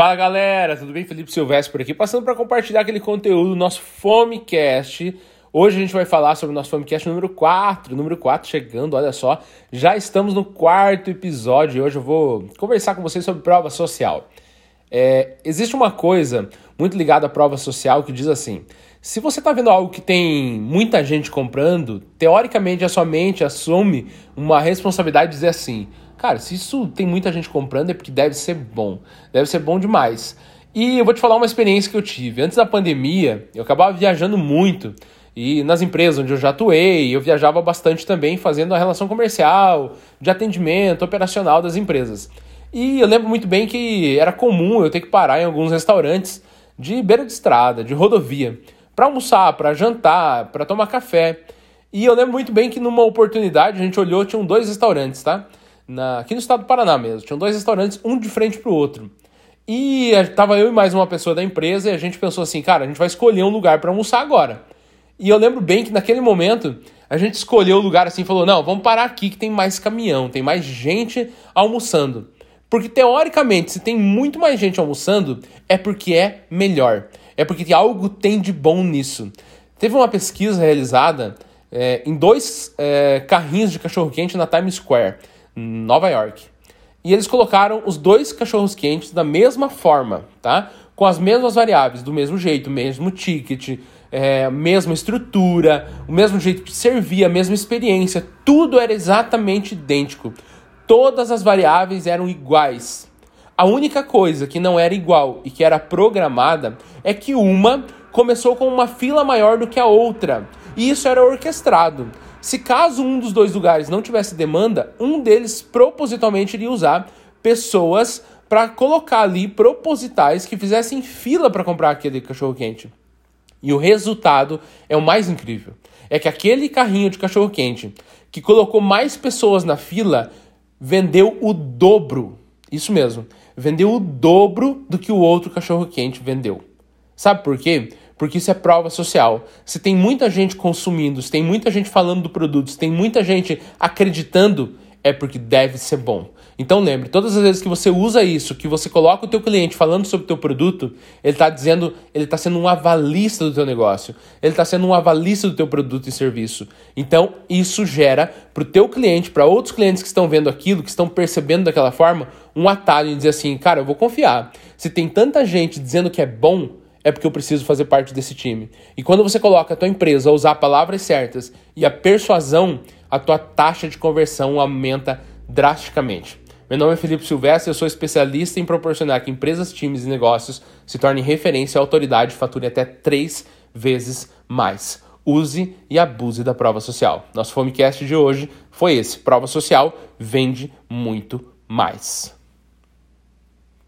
Fala galera, tudo bem? Felipe Silvestre por aqui, passando para compartilhar aquele conteúdo do nosso Fomecast. Hoje a gente vai falar sobre o nosso Fomecast número 4, número 4 chegando, olha só. Já estamos no quarto episódio e hoje eu vou conversar com vocês sobre prova social. É, existe uma coisa muito ligada à prova social que diz assim: se você está vendo algo que tem muita gente comprando, teoricamente a sua mente assume uma responsabilidade de dizer assim: Cara, se isso tem muita gente comprando é porque deve ser bom. Deve ser bom demais. E eu vou te falar uma experiência que eu tive. Antes da pandemia, eu acabava viajando muito. E nas empresas onde eu já atuei, eu viajava bastante também fazendo a relação comercial, de atendimento, operacional das empresas. E eu lembro muito bem que era comum eu ter que parar em alguns restaurantes de beira de estrada, de rodovia, para almoçar, para jantar, para tomar café. E eu lembro muito bem que numa oportunidade a gente olhou, tinham dois restaurantes, tá? na, aqui no estado do Paraná mesmo. Tinham dois restaurantes, um de frente para o outro. E tava eu e mais uma pessoa da empresa e a gente pensou assim, cara, a gente vai escolher um lugar para almoçar agora. E eu lembro bem que naquele momento a gente escolheu o lugar assim, falou: "Não, vamos parar aqui que tem mais caminhão, tem mais gente almoçando". Porque teoricamente, se tem muito mais gente almoçando, é porque é melhor. É porque algo tem de bom nisso. Teve uma pesquisa realizada é, em dois é, carrinhos de cachorro-quente na Times Square. Nova York. E eles colocaram os dois cachorros quentes da mesma forma, tá? Com as mesmas variáveis, do mesmo jeito, mesmo ticket, é, mesma estrutura, o mesmo jeito de servir, a mesma experiência, tudo era exatamente idêntico. Todas as variáveis eram iguais. A única coisa que não era igual e que era programada é que uma começou com uma fila maior do que a outra. E isso era orquestrado. Se caso um dos dois lugares não tivesse demanda, um deles propositalmente iria usar pessoas para colocar ali propositais que fizessem fila para comprar aquele cachorro quente. E o resultado é o mais incrível. É que aquele carrinho de cachorro quente que colocou mais pessoas na fila vendeu o dobro. Isso mesmo. Vendeu o dobro do que o outro cachorro quente vendeu. Sabe por quê? porque isso é prova social. Se tem muita gente consumindo, se tem muita gente falando do produto, se tem muita gente acreditando, é porque deve ser bom. Então lembre, todas as vezes que você usa isso, que você coloca o teu cliente falando sobre o teu produto, ele está dizendo, ele está sendo um avalista do teu negócio, ele está sendo um avalista do teu produto e serviço. Então isso gera para o teu cliente, para outros clientes que estão vendo aquilo, que estão percebendo daquela forma, um atalho em dizer assim, cara, eu vou confiar. Se tem tanta gente dizendo que é bom, é porque eu preciso fazer parte desse time. E quando você coloca a tua empresa a usar palavras certas e a persuasão, a tua taxa de conversão aumenta drasticamente. Meu nome é Felipe Silvestre, eu sou especialista em proporcionar que empresas, times e negócios se tornem referência e autoridade e faturem até três vezes mais. Use e abuse da prova social. Nosso Fomecast de hoje foi esse. Prova social vende muito mais.